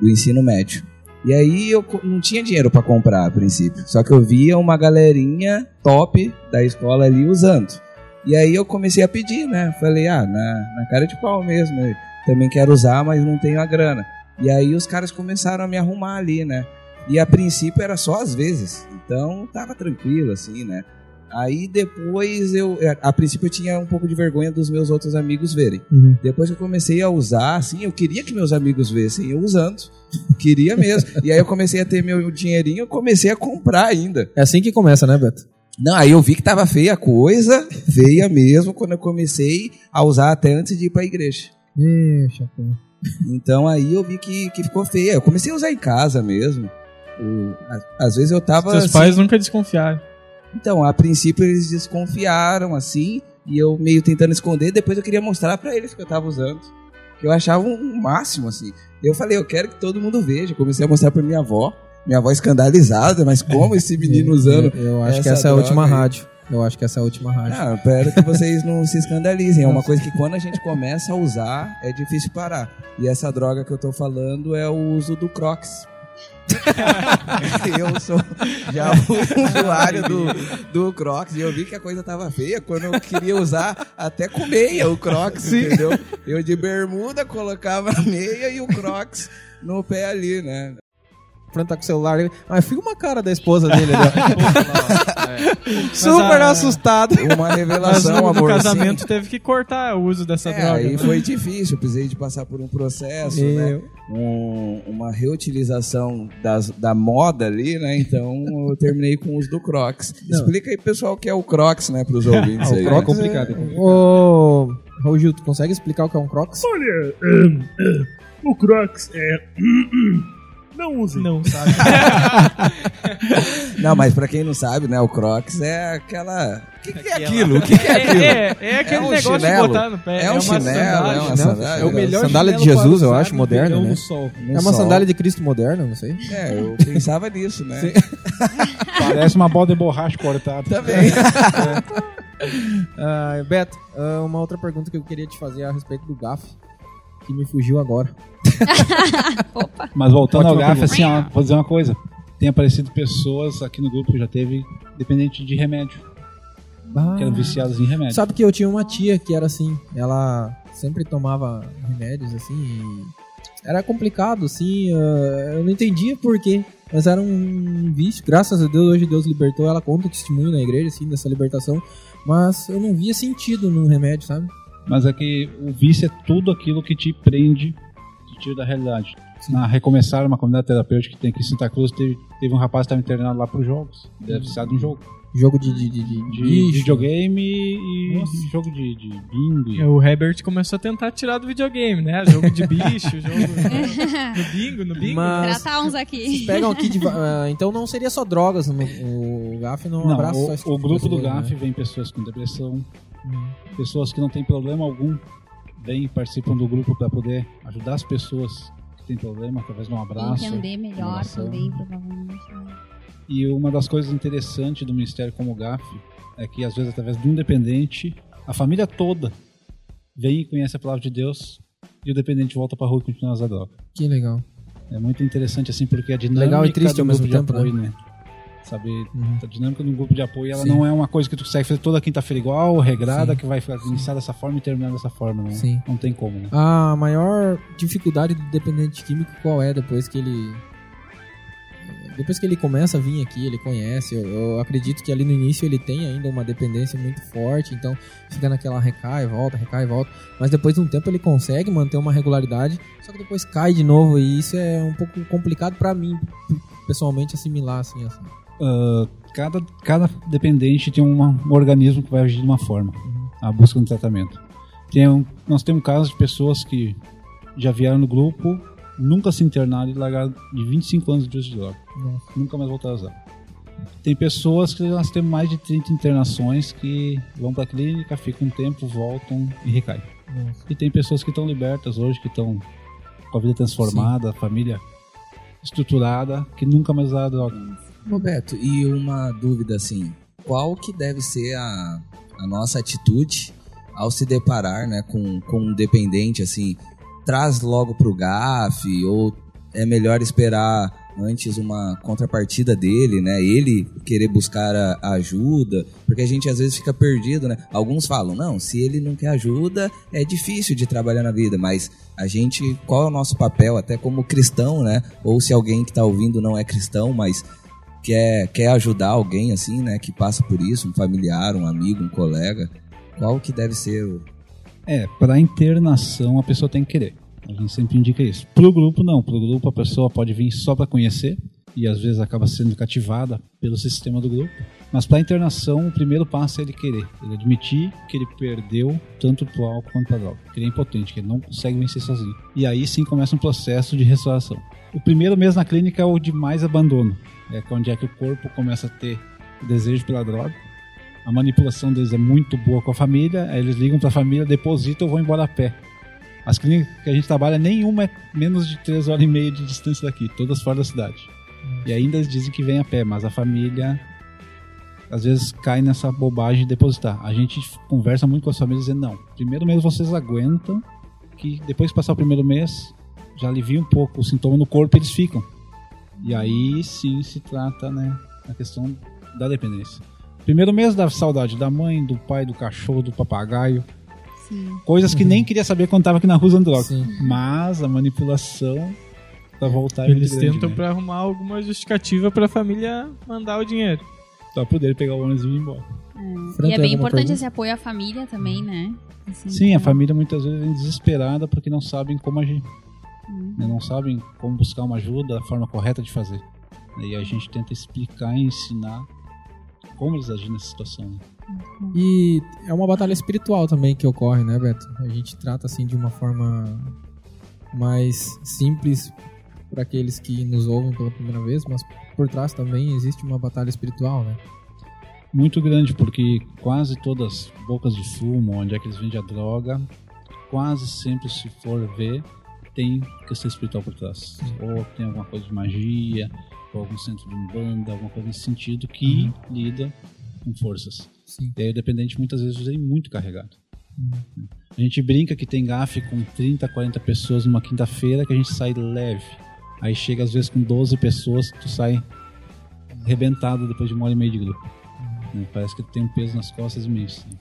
do ensino médio. E aí eu não tinha dinheiro para comprar a princípio. Só que eu via uma galerinha top da escola ali usando. E aí eu comecei a pedir, né? Falei, ah, na, na cara de pau mesmo. eu também quero usar, mas não tenho a grana. E aí os caras começaram a me arrumar ali, né? E a princípio era só às vezes. Então tava tranquilo, assim, né? Aí depois eu. é, A princípio eu tinha um pouco de vergonha dos meus outros amigos verem. Uhum. Depois que eu comecei a usar, assim, eu queria que meus amigos vissem eu usando. (laughs) Queria mesmo. e aí eu comecei a ter meu dinheirinho, eu comecei a comprar ainda. É assim que começa, né, Beto? Não, aí eu vi que tava feia a coisa, feia mesmo, quando eu comecei a usar até antes de ir pra igreja. Deixa, pô. Então aí eu vi que, que ficou feia. Eu comecei a usar em casa mesmo. A- às vezes eu tava. Seus assim, pais nunca desconfiaram. Então, a princípio eles desconfiaram, assim, e eu meio tentando esconder, depois eu queria mostrar pra eles que eu tava usando. Que eu achava um, máximo, assim. Eu falei, eu quero que todo mundo veja. Comecei a mostrar pra minha avó, minha avó escandalizada, mas como esse menino (laughs) usando. Eu, eu acho que essa essa é a última aí? rádio. Eu acho que essa é a última rádio. Ah, espero que vocês não se escandalizem. É uma coisa que quando a gente começa a usar, é difícil parar. E essa droga que eu tô falando é o uso do Crocs. (laughs) eu sou já (laughs) usuário do, do Crocs e eu vi que a coisa tava feia quando eu queria usar até com meia o Crocs, entendeu? Eu de bermuda colocava a meia e o Crocs no pé ali, né? Fran tá com o celular. ele- Ah, fica uma cara da esposa dele ali, ó. (laughs) (laughs) Super Mas a- assustado. Uma (laughs) Mas revelação, no amor. casamento teve que cortar o uso dessa É, droga. aí né? foi difícil, eu precisei de passar por um processo, né? Eu- Um- uma reutilização das, da moda ali, né? Então eu terminei com o uso do Crocs. Não. Explica aí, pessoal, o que é o Crocs, né, pros ouvintes Ah, aí. o né? Crocs é... Ô, Raul Gil, tu consegue explicar o que é um Crocs? Olha, (clears throat) o Crocs é. (clears throat) Não usem. Não, (laughs) sabe? Não, mas pra quem não sabe, né, o Crocs é aquela... O que, que é aquilo? O que, que é É, aquilo? é, é aquele um negócio chinelo? de botar no pé. É um uma chinelo, sandália. é uma Não, sandália. é o melhor sandália de Jesus, eu acho, verão né? É uma sandália de Cristo moderno, não sei. É, eu pensava nisso, né? Sim. (laughs) Parece uma bola de borracha cortada. Também. (laughs) Ah, Beto, ah, uma outra pergunta que eu queria te fazer a respeito do GAF. Que me fugiu agora. (laughs) Mas voltando ao Ótima GAF, pergunta. assim, ó, vou dizer uma coisa. Tem aparecido pessoas aqui no grupo que já teve dependente de remédio. Que eram viciadas em remédio. Sabe que eu tinha uma tia que era assim, ela sempre tomava remédios assim e era complicado assim, eh, eu não entendia por quê, mas era um vício. Graças a Deus hoje Deus libertou, ela conta testemunho na igreja assim dessa libertação, mas eu não via sentido no remédio, sabe? Mas é que o vício é tudo aquilo que te prende, te tira da realidade. Na Recomeçar, uma comunidade terapêutica que tem aqui em Santa Cruz, teve, teve um rapaz que estava internado lá para jogos. Ele é viciado em jogo. Jogo de, de, de, de, De bicho. videogame e jogo de, de bingo. e- O Herbert começou a tentar tirar do videogame, né? Jogo de bicho, jogo (laughs) no bingo, no bingo. Mas- Tratar uns aqui. Pegam aqui de, (laughs) ah, então não seria só drogas, no, o GAF não, Não, abraça só esse o, o tipo grupo do GAF né? vem pessoas com depressão, pessoas que não têm problema algum, vêm e participam do grupo para poder ajudar as pessoas que têm problema através de um abraço. Entender melhor também, provavelmente. né? E uma das coisas interessantes do Ministério como o GAF é que, às vezes, através de um dependente, a família toda vem e conhece a palavra de Deus e o dependente volta para rua e continua a usar droga. Que legal. É muito interessante, assim, porque a dinâmica Legal e triste do ao mesmo tempo, de apoio, né? né? Sabe, a dinâmica do grupo de apoio, ela Sim. não é uma coisa que tu consegue fazer toda quinta-feira igual, regrada, que vai iniciar dessa forma e terminar dessa forma, né? Sim. Não tem como, né? A maior dificuldade do dependente químico qual é depois que ele depois que ele começa a vir aqui, ele conhece. Eu, eu acredito que ali no início ele tem ainda uma dependência muito forte, então fica naquela recai, volta, recai, volta. Mas depois de um tempo ele consegue manter uma regularidade, só que depois cai de novo e isso é um pouco complicado pra mim pessoalmente assimilar assim. assim. Ah, cada, cada dependente tem uma- um organismo que vai agir de uma forma a busca do tratamento. Tem um- nós temos casos de pessoas que já vieram no grupo, nunca se internaram e largaram de 25 anos de uso de droga. Nunca mais voltaram a usar. Tem pessoas que nós temos mais de 30 internações que vão para a clínica, ficam um tempo, voltam e recaem. E tem pessoas que estão libertas hoje, que estão com a vida transformada, a família estruturada, que nunca mais usaram droga. Roberto, e uma dúvida assim, qual que deve ser a, a nossa atitude ao se deparar né, com, com um dependente assim, traz logo pro GAF ou é melhor esperar antes uma contrapartida dele, né? Ele querer buscar a, ajuda, porque a gente às vezes fica perdido, né? Alguns falam, não, se ele não quer ajuda, é difícil de trabalhar na vida, mas a gente, qual é o nosso papel, até como cristão, né? Ou se alguém que tá ouvindo não é cristão, mas quer, quer ajudar alguém assim, né? Que passa por isso, um familiar, um amigo, um colega, qual que deve ser o... É, para internação a pessoa tem que querer. A gente sempre indica isso. Pro grupo não, pro grupo a pessoa pode vir só para conhecer e às vezes acaba sendo cativada pelo sistema do grupo. Mas para internação, o primeiro passo é ele querer, ele admitir que ele perdeu tanto pro álcool quanto pra droga, que ele é impotente, que ele não consegue vencer sozinho. E aí sim começa um processo de restauração. O primeiro mês na clínica é o de mais abandono, é onde é que o corpo começa a ter desejo pela droga. A manipulação deles é muito boa com a família, aí eles ligam para a família, depositam ou vão embora a pé. As clínicas que a gente trabalha, nenhuma é menos de 3 horas e meia de distância daqui, todas fora da cidade. E ainda dizem que vem a pé, mas a família às vezes cai nessa bobagem de depositar. A gente conversa muito com as famílias dizendo, não, primeiro mês vocês aguentam, que depois que passar o primeiro mês, já alivia um pouco o sintoma no corpo eles ficam. E aí sim se trata, né, a questão da dependência. Primeiro mês da saudade da mãe, do pai, do cachorro, do papagaio. Coisas que nem queria saber quando tava aqui na rua usando droga. Mas a manipulação pra voltar é Eles grande, tentam né? pra arrumar alguma justificativa pra família mandar o dinheiro. Pra poder pegar o ônibus e ir embora. E é bem importante esse apoio à família também, né? Assim, Sim, a família muitas vezes vem desesperada porque não sabem como agir. Né, Não sabem como buscar uma ajuda, a forma correta de fazer. E a gente tenta explicar e ensinar como eles agem nessa situação. né? E é uma batalha espiritual também que ocorre, né, Beto? A gente trata assim de uma forma mais simples para aqueles que nos ouvem pela primeira vez, mas por trás também existe uma batalha espiritual, né? Muito grande, porque quase todas as bocas de fumo, onde é que eles vendem a droga, quase sempre, se for ver, tem questão espiritual por trás. Ou tem alguma coisa de magia, ou algum centro de umbanda, alguma coisa nesse sentido que lida com forças. Sim. E aí o dependente muitas vezes vem muito carregado. A gente brinca que tem GAF com 30, 40 pessoas numa quinta-feira que a gente sai leve. Aí chega às vezes com 12 pessoas que tu sai arrebentado depois de uma hora e meia de grupo. Né? Parece que tu tem um peso nas costas imenso. né?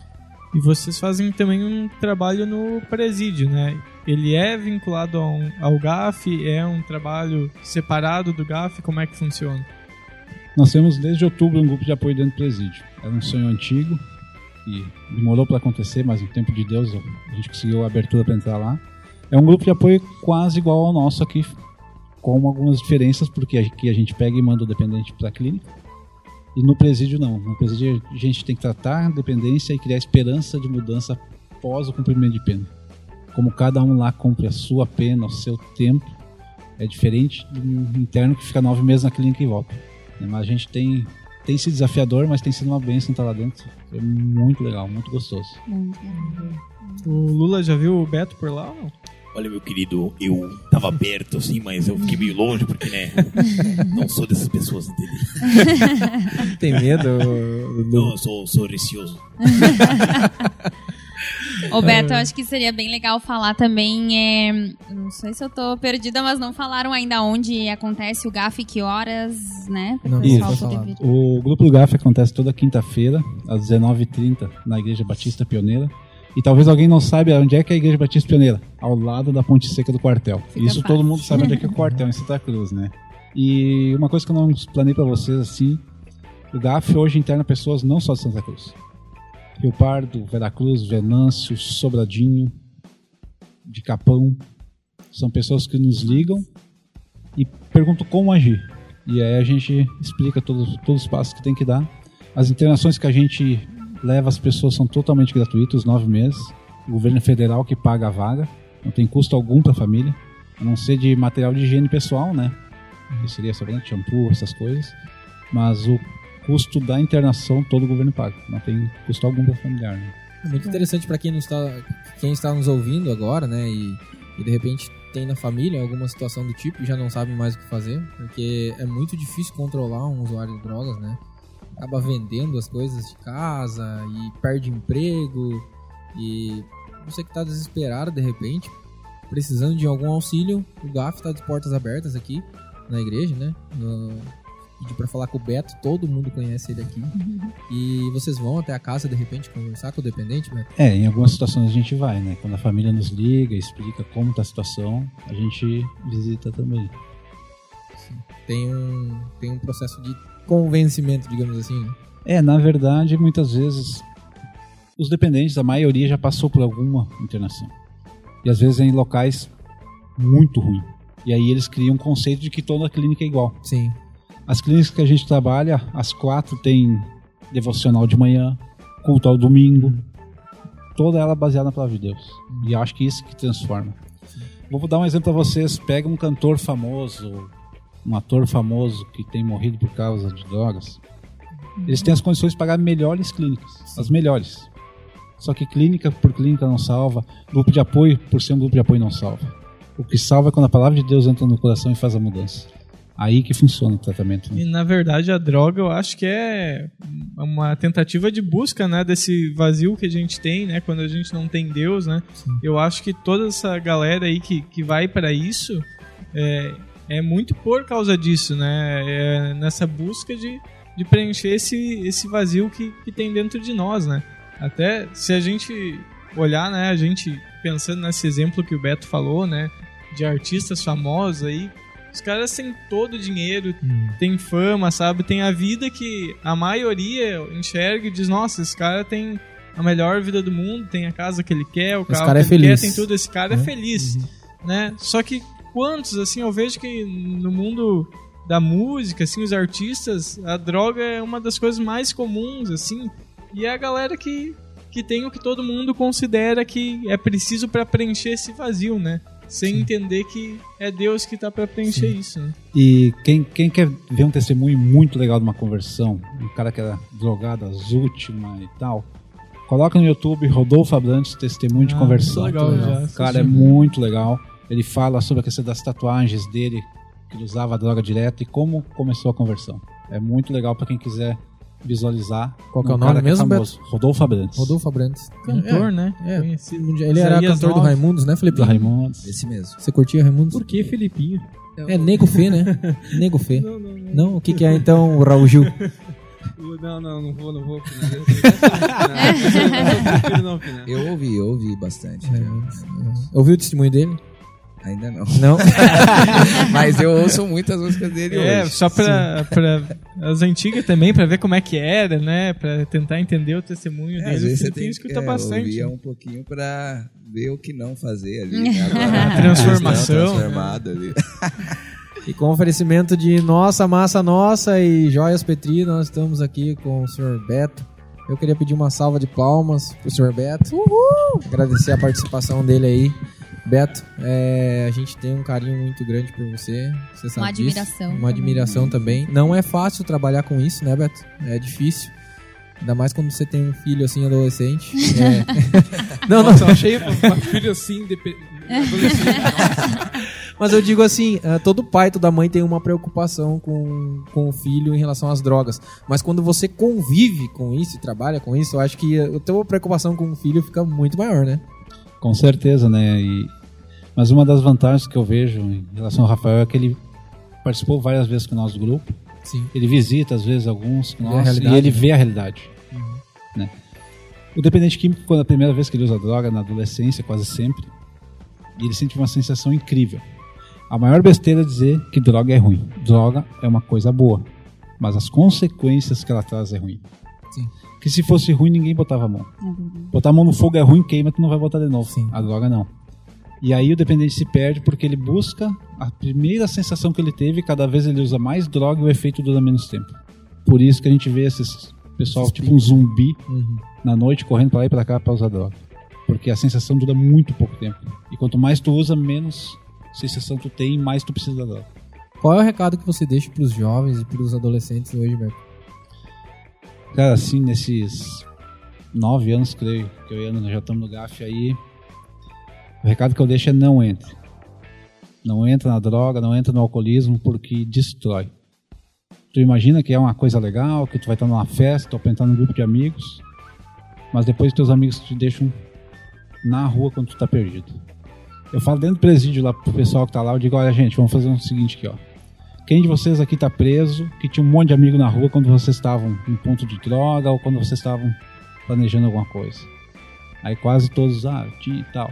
E vocês fazem também um trabalho no presídio, né? Ele é vinculado ao, ao GAF? É um trabalho separado do GAF? Como é que funciona? Nós temos desde outubro um grupo de apoio dentro do presídio. Era um sonho antigo e demorou para acontecer, mas no tempo de Deus a gente conseguiu a abertura para entrar lá. É um grupo de apoio quase igual ao nosso aqui, com algumas diferenças, porque aqui a gente pega e manda o dependente para a clínica. E no presídio não. No presídio a gente tem que tratar a dependência e criar esperança de mudança após o cumprimento de pena. Como cada um lá cumpre a sua pena, o seu tempo, é diferente do interno que fica nove meses na clínica e volta. né? Mas a gente tem, tem sido desafiador, mas tem sido uma bênção estar lá dentro. É muito legal, muito gostoso. O Lula já viu o Beto por lá? Olha, meu querido, eu tava perto, assim, mas eu fiquei meio longe, porque, né, não sou dessas pessoas, entendeu? Tem medo? Não, eu sou, sou receoso. (laughs) Ô Beto, eu acho que seria bem legal falar também. É, não sei se eu tô perdida, mas não falaram ainda onde acontece o GAF, que horas, né? Não, isso. O grupo do GAF acontece toda quinta-feira, às 19h30, na Igreja Batista Pioneira. E talvez alguém não saiba onde é que é a Igreja Batista Pioneira. Ao lado da Ponte Seca do quartel. Fica Isso fácil. todo mundo sabe onde é que é o (laughs) quartel, em Santa Cruz, né? E uma coisa que eu não planei pra vocês, assim, o GAF hoje interna pessoas não só de Santa Cruz. Rio Pardo, Veracruz, Venâncio, Sobradinho, de Capão. São pessoas que nos ligam e perguntam como agir. E aí a gente explica todos, todos os passos que tem que dar. As internações que a gente leva as pessoas são totalmente gratuitas, nove meses. O governo federal que paga a vaga, não tem custo algum para a família, a não ser de material de higiene pessoal, né? Que seria sabonete, shampoo, essas coisas. Mas o custo da internação todo o governo paga, não tem custo algum para familiar. Né? É muito interessante para quem, está, quem está nos ouvindo agora, né? E, e de repente tem na família alguma situação do tipo e já não sabe mais o que fazer, porque é muito difícil controlar um usuário de drogas, né? Acaba vendendo as coisas de casa e perde emprego e você que está desesperado de repente, precisando de algum auxílio, o GAF está de portas abertas aqui na igreja, né? No, pedi para falar com o Beto, todo mundo conhece ele aqui. E vocês vão até a casa de repente conversar com o dependente, Beto? É, em algumas situações a gente vai, né? Quando a família nos liga, explica como tá a situação, a gente visita também. Tem um, tem um processo de convencimento, digamos assim, né? É, na verdade, muitas vezes os dependentes, a maioria já passou por alguma internação. E às vezes é em locais muito ruins. E aí eles criam um conceito de que toda clínica é igual. Sim. As clínicas que a gente trabalha, as quatro tem devocional de manhã, culto ao domingo, toda ela baseada na palavra de Deus. E acho que isso que transforma. Vou dar um exemplo para vocês. Pega um cantor famoso, um ator famoso que tem morrido por causa de drogas. Eles têm as condições de pagar melhores clínicas, as melhores. Só que clínica por clínica não salva, grupo de apoio por ser um grupo de apoio não salva. O que salva é quando a palavra de Deus entra no coração e faz a mudança. Aí que funciona o tratamento. né? E na verdade a droga eu acho que é uma tentativa de busca, né, desse vazio que a gente tem, né, quando a gente não tem Deus, né? Eu acho que toda essa galera aí que, que vai para isso é, é muito por causa disso, né? É nessa busca de, de preencher esse, esse vazio que, que tem dentro de nós, né? Até se a gente olhar, né, a gente pensando nesse exemplo que o Beto falou, né, de artistas famosos aí, os caras têm todo o dinheiro, tem fama, sabe? Tem a vida que a maioria enxerga e diz: Nossa, esse cara tem a melhor vida do mundo, tem a casa que ele quer, o carro cara que é ele quer, tem tudo. Esse cara é Uhum. feliz, né? Só que quantos, assim, eu vejo que no mundo da música, assim, os artistas, a droga é uma das coisas mais comuns, assim, e é a galera que, que tem o que todo mundo considera que é preciso para preencher esse vazio, né? Sem entender que é Deus que tá para preencher isso, né? E quem, quem quer ver um testemunho muito legal de uma conversão, um cara que era drogado às últimas e tal, coloca no YouTube Rodolfo Abrantes, testemunho de Ah, conversão. muito legal, já O cara é muito legal. Ele fala sobre a questão das tatuagens dele, que ele usava a droga direto e como começou a conversão. É muito legal para quem quiser visualizar. Qual que é o nome cara mesmo, famoso, Rodolfo Abrantes. Rodolfo Abrantes. Cantor, É, né? É. Conhecido. Ele era cantor do Nove. Raimundos, né, Felipe? Do Raimundos. Esse mesmo. Você curtia Raimundos? Por que Felipinho? É Nego Fê, né? (laughs) Nego Fê. Não, não, não. Não? O que, que é então o Raul Gil? (laughs) Não, não, não vou, não vou. Opinar. Eu ouvi, eu ouvi bastante. Ouviu o testemunho dele? Ainda não. Não? (laughs) Mas eu ouço muitas músicas dele É, hoje. só pra, pra as antigas também, pra ver como é que era, né? Pra tentar entender o testemunho É, dele. às vezes você tem que é, bastante. ouvir um pouquinho pra ver o que não fazer ali. (laughs) Né? Agora, A transformação, Transformado ali. (laughs) E com oferecimento de Nossa Massa Nossa e Joias Petri, nós estamos aqui com o Sr. Beto. Eu queria pedir uma salva de palmas pro Sr. Beto. Uhul! Agradecer a participação dele aí. Beto, é, a gente tem um carinho muito grande por você. Você sabe Uma disso. admiração Uma também. admiração também. Não é fácil trabalhar com isso, né, Beto? É difícil. Ainda mais quando você tem um filho assim, adolescente. É. (laughs) não, não. Nossa, eu achei um filho assim, depe- (laughs) Mas eu digo assim, eh, todo pai, toda mãe tem uma preocupação com, com o filho em relação às drogas. Mas quando você convive com isso e trabalha com isso, eu acho que a tua preocupação com o filho fica muito maior, né? Com certeza, né? E... Mas uma das vantagens que eu vejo em relação ao Rafael é que ele participou várias vezes com o nosso grupo. Sim. Ele visita, às vezes, alguns com nós, e ele né? vê a realidade. Né? O dependente químico, quando é a primeira vez que ele usa droga, na adolescência, quase sempre, ele sente uma sensação incrível. A maior besteira é dizer que droga é ruim. Droga é uma coisa boa, mas as consequências que ela traz é ruim. Que se fosse ruim, ninguém botava a mão. Botar a mão no fogo é ruim, queima, tu não vai botar de novo. Sim. A droga não. E aí o dependente se perde porque ele busca a primeira sensação que ele teve cada vez ele usa mais droga e o efeito dura menos tempo. Por isso que a gente vê esses pessoal tipo um zumbi Uhum. na noite correndo pra lá e pra cá pra usar droga. Porque a sensação dura muito pouco tempo. E quanto mais tu usa, menos sensação tu tem e mais tu precisa da droga. Qual é o recado que você deixa pros jovens e pros adolescentes hoje, Beto? Cara, assim, nesses nove anos, creio, que eu e Ana já estamos no GAF aí, o recado que eu deixo é não entre. Não entra na droga, não entra no alcoolismo, porque destrói. Tu imagina que é uma coisa legal, que tu vai estar numa festa, ou entrar num grupo de amigos, mas depois teus amigos te deixam na rua quando tu tá perdido. Eu falo dentro do presídio lá pro pessoal que tá lá, eu digo, olha gente, vamos fazer o seguinte aqui, ó. Quem de vocês aqui tá preso, que tinha um monte de amigo na rua quando vocês estavam em ponto de droga ou quando vocês estavam planejando alguma coisa? Aí quase todos, ah, tinha e tal.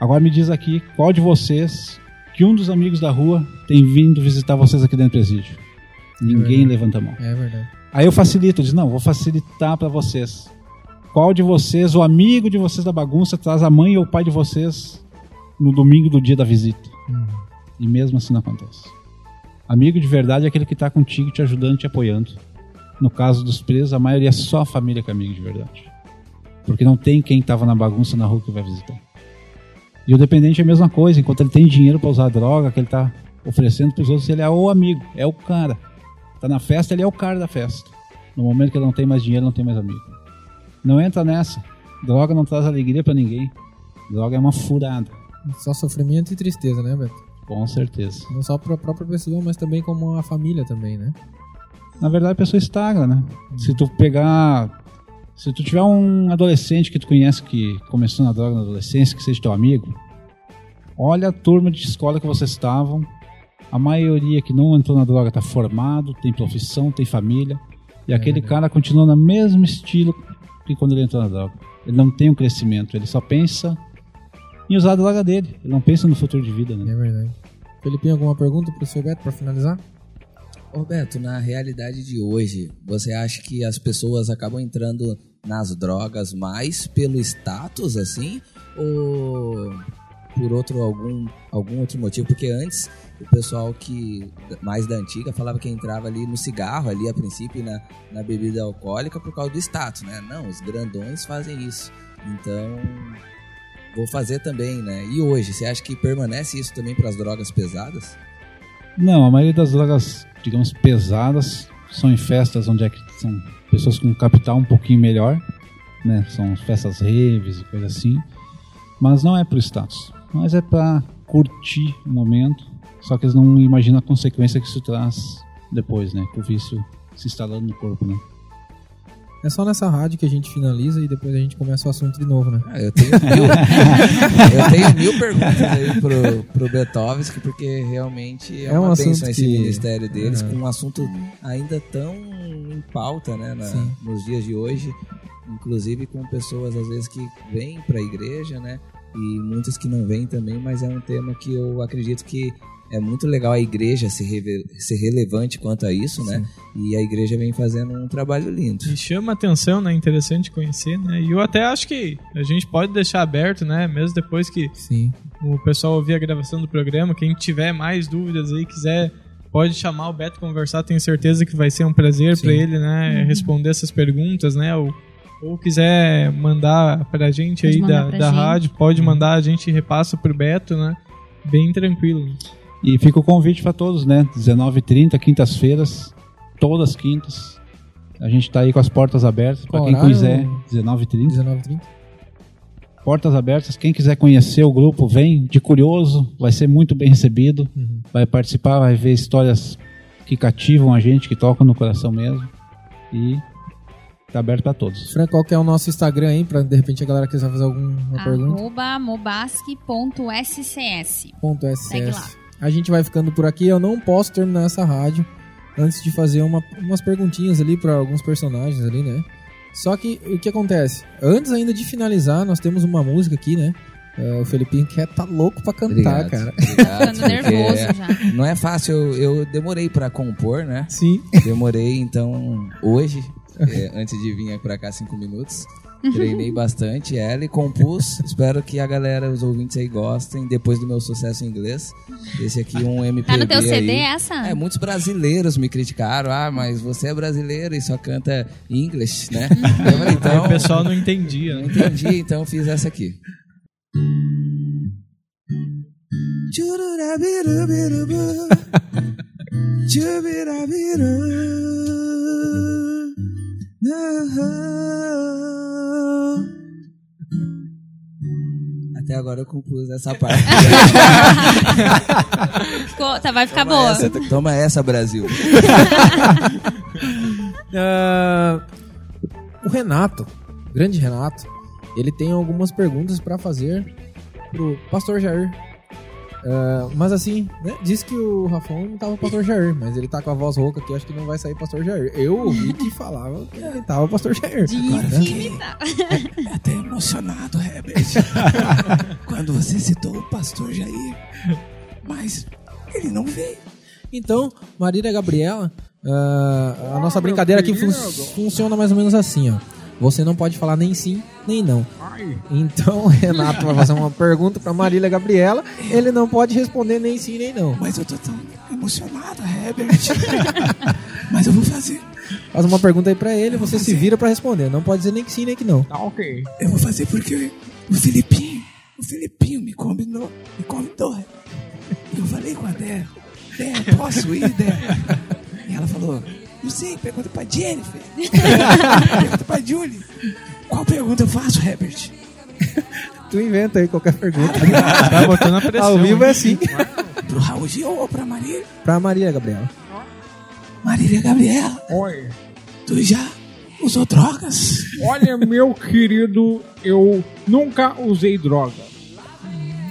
Agora me diz aqui, qual de vocês, que um dos amigos da rua tem vindo visitar vocês aqui dentro do presídio? Ninguém levanta a mão. É verdade. Aí eu facilito, eu digo, não, vou facilitar pra vocês. Qual de vocês, o amigo de vocês da bagunça, traz a mãe ou o pai de vocês no domingo do dia da visita? E mesmo assim não acontece. Amigo de verdade é aquele que tá contigo, te ajudando, te apoiando. No caso dos presos, a maioria é só a família que é amigo de verdade. Porque não tem quem tava na bagunça na rua que vai visitar. E o dependente é a mesma coisa, enquanto ele tem dinheiro pra usar droga, que ele tá oferecendo pros outros, ele é o amigo, é o cara. Tá na festa, ele é o cara da festa. No momento que ele não tem mais dinheiro, não tem mais amigo. Não entra nessa. Droga não traz alegria pra ninguém. Droga é uma furada. Só sofrimento e tristeza, né, Beto? Com certeza. Não só pra própria pessoa, mas também como a família também, né? Na verdade, a pessoa estagna, né? Se tu pegar. Se tu tiver um adolescente que tu conhece que começou na droga na adolescência, que seja teu amigo, olha a turma de escola que vocês estavam. A maioria que não entrou na droga tá formado, tem profissão, tem família. E aquele cara continua no mesmo estilo que quando ele entrou na droga. Ele não tem um crescimento, ele só pensa em usar a droga dele. Ele não pensa no futuro de vida, né? É verdade. Felipinho, alguma pergunta pro seu Beto pra finalizar? Ô Beto, na realidade de hoje, você acha que as pessoas acabam entrando nas drogas mais pelo status, assim? Ou por outro algum, algum outro motivo? Porque antes o pessoal que mais da antiga falava que entrava ali no cigarro, ali a princípio, na, na bebida alcoólica por causa do status, né? Não, os grandões fazem isso. Então, vou fazer também, né? E hoje, você acha que permanece isso também para as drogas pesadas? Não, a maioria das drogas, digamos, pesadas são em festas onde é são pessoas com capital um pouquinho melhor, né? São festas raves e coisa assim. Mas não é pro status. Mas é para curtir o momento. Só que eles não imaginam a consequência que isso traz depois, né? Com o vício se instalando no corpo, né? É só nessa rádio que a gente finaliza e depois a gente começa o assunto de novo, né? Ah, eu tenho mil, (laughs) eu tenho mil perguntas aí pro, pro Beethoven, porque realmente é, É um uma assunto bênção esse que- ministério deles, É. com um assunto ainda tão em pauta, né, na- nos dias de hoje, inclusive com pessoas às vezes que vêm para a igreja, né, e muitas que não vêm também, mas é um tema que eu acredito que é muito legal a igreja ser, ser relevante quanto a isso, né, e a igreja vem fazendo um trabalho lindo. E chama atenção, né? Interessante conhecer, né? E eu até acho que a gente pode deixar aberto, né? Mesmo depois que Sim. o pessoal ouvir a gravação do programa, quem tiver mais dúvidas aí, quiser, pode chamar o Beto conversar, tenho certeza que vai ser um prazer Sim. pra ele, né? Responder essas perguntas, né? Ou, ou quiser mandar pra gente Pode aí da, pra da gente. rádio, pode mandar, a gente repassa pro Beto, né? Bem tranquilo. E fica o convite para todos, né? 19h30, quintas-feiras, todas as quintas. A gente tá aí com as portas abertas para quem horário? quiser. 19h30. 19h30. Portas abertas. Quem quiser conhecer o grupo, vem de curioso. Vai ser muito bem recebido. Uhum. Vai participar, vai ver histórias que cativam a gente, que tocam no coração mesmo. E tá aberto para todos. Fran, qual que é o nosso Instagram aí, pra de repente a galera quiser fazer alguma pergunta? Arroba mobasque.scs. Ponto Segue lá. A gente vai ficando por aqui. Eu não posso terminar essa rádio antes de fazer uma- umas perguntinhas ali pra alguns personagens ali, né? Só que o que acontece? Antes ainda de finalizar, nós temos uma música aqui, né? É, o Felipinho que tá louco pra cantar, Obrigado, cara. obrigado, Ficando nervoso já. Não é fácil, eu, eu demorei pra compor, né? Sim. Demorei, então, hoje, é, antes de vir pra cá cinco minutos, (laughs) treinei bastante ela e compus. Espero que a galera, os ouvintes aí gostem, depois do meu sucesso em inglês. Esse aqui, um MPB Tá no teu CD aí. essa? É, muitos brasileiros me criticaram. Ah, mas você é brasileiro e só canta inglês, né? (laughs) Eu falei, então, o pessoal não entendia, não né? entendi, então fiz essa aqui. (laughs) Até agora eu compus essa (laughs) parte. Ficou- tá, vai ficar Toma boa. essa, toma essa, Brasil. (laughs) Ah, o Renato, grande Renato, ele tem algumas perguntas pra fazer pro Pastor Jair. Ah, mas assim, né, diz que o Rafão não tava Pastor Jair, mas ele tá com a voz rouca aqui, acho que não vai sair Pastor Jair. Eu ouvi que falava que ele tava Pastor Jair. Disse que tá. até emocionado, Herbert, (laughs) quando você citou o pastor Jair. Mas ele não veio. Então, Marília Gabriela, ah, a nossa brincadeira aqui fun- funciona mais ou menos assim, ó. Você não pode falar nem sim, nem não. Então, o (laughs) Renato vai fazer uma pergunta pra Marília Gabriela, ele não pode responder nem sim, nem não. Mas eu tô tão emocionado, Herbert. (laughs) Mas eu vou fazer. Faz uma pergunta aí pra ele, você se vira pra responder. Não pode dizer nem que sim, nem que não. Tá ok. Eu vou fazer porque o Filipinho, o Filipinho me convidou, me convidou. Eu falei com a Dé, Dé, posso ir, Dé? E ela falou, não sei, pergunta pra Jennifer. (laughs) pergunta pra Julie. Qual pergunta eu faço, Herbert? Tu inventa aí qualquer pergunta. (laughs) Tá botando a pressão. Ao vivo é assim. Pro Raul Gil ou pra Maria? pra Marília Gabriela. Marília Gabriela, Oi. tu já usou drogas? Olha, meu querido, eu nunca usei droga.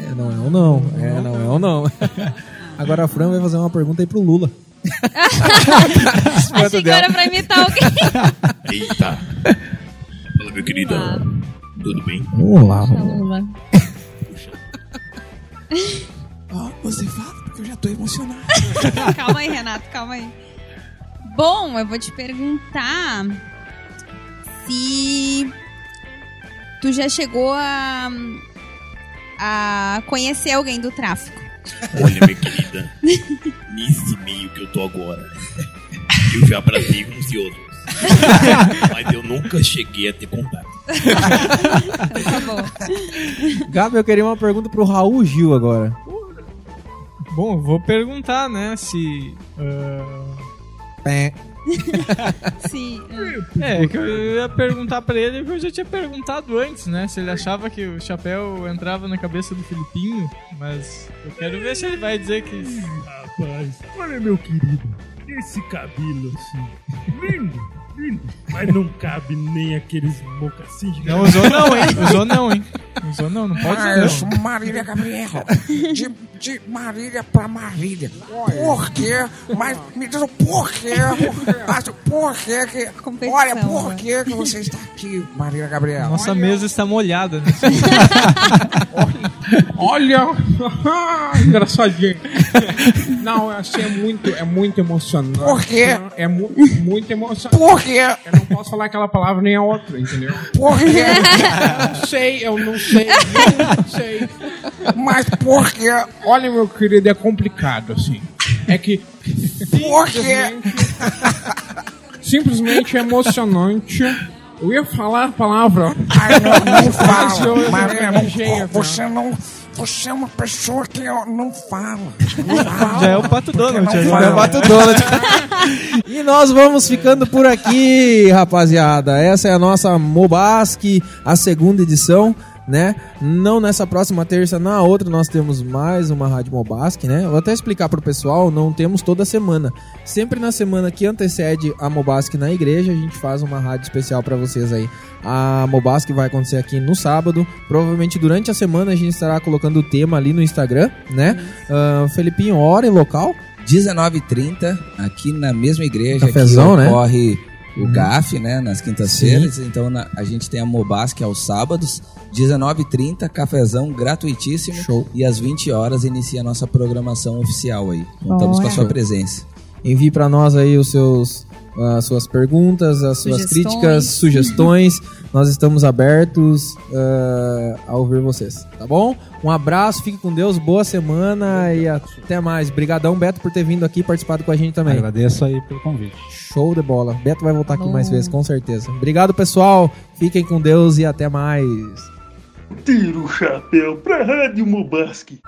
É, não é ou não. É, não é ou não. (laughs) Agora a Fran vai fazer uma pergunta aí pro Lula. Achei que era pra imitar alguém. (laughs) Eita. Fala, meu querido. Ah. Tudo bem? Olá. Lula. Ó, você fala, porque eu já tô emocionado. (laughs) calma aí, Renato, calma aí. Bom, eu vou te perguntar se tu já chegou a, a conhecer alguém do tráfico. Olha, minha querida. nesse meio que eu tô agora, eu já abracei uns e outros. Mas eu nunca cheguei a ter contato. Tá bom. Gabi, eu queria uma pergunta pro Raul Gil agora. Bom, eu vou perguntar, né, se... ah, Pé. (laughs) Sim. É, que eu ia perguntar pra ele o que eu já tinha perguntado antes, né? Se ele achava que o chapéu entrava na cabeça do Filipinho, mas eu quero ver se ele vai dizer que. Rapaz, olha, meu querido, esse cabelo assim, (laughs) lindo, mas não cabe nem aqueles mocassins. Não usou não, hein? Usou não, hein? Usou não, não pode Ah, usar não. Marília Gabriela. De, de Marília pra Marília. Por quê? Mas me diz o porquê. Mas por quê que. Olha, por quê que você está aqui, Marília Gabriela? Nossa Olha, mesa está molhada. Né? (laughs) (laughs) Olha, (laughs) engraçadinho. Não, assim, é muito, é muito emocionante. Por quê? É mu muito emocionante. Por quê? Eu não posso falar aquela palavra nem a outra, entendeu? Por quê? Não sei, eu não sei, eu não sei. Mas por quê? Olha, meu querido, é complicado, assim. É que Por quê? simplesmente é emocionante. Eu ia falar a palavra. Ai, não, não (laughs) Mas fala. gaguejei, não, cara. você não. Você é uma pessoa que não fala. (laughs) Já é o Pato Donald. Não fala. É o Pato Donald. (laughs) e nós vamos ficando por aqui, rapaziada. Essa é a nossa Mobasque, a segunda edição, né? Não nessa próxima terça, na outra nós temos mais uma Rádio Mobasque, né? Vou até explicar pro pessoal, não temos toda semana. Sempre na semana que antecede a Mobasque na igreja, a gente faz uma rádio especial pra vocês aí. A Mobasque vai acontecer aqui no sábado. Provavelmente durante a semana a gente estará colocando o tema ali no Instagram, né? Ah, Felipinho, hora e local? 19h30, aqui na mesma igreja Cafezão, que né? O GAF, né? Nas quintas-feiras. Então na- a gente tem a Mobasque aos sábados, 19h30, cafezão gratuitíssimo. Show. E às 20 horas inicia a nossa programação oficial aí. Contamos com a sua presença. Envie para nós aí os seus as suas perguntas, as suas Sugestões. críticas, sugestões. (laughs) nós estamos abertos ah, a ouvir vocês, tá bom? Um abraço, fique com Deus, boa semana e até mais. Obrigadão, Beto, por ter vindo aqui e participado com a gente também. Agradeço aí pelo convite. Show de bola. Beto vai voltar aqui mais vezes, com certeza. Obrigado, pessoal. Fiquem com Deus e até mais. Tira o chapéu pra Rádio Mobasque.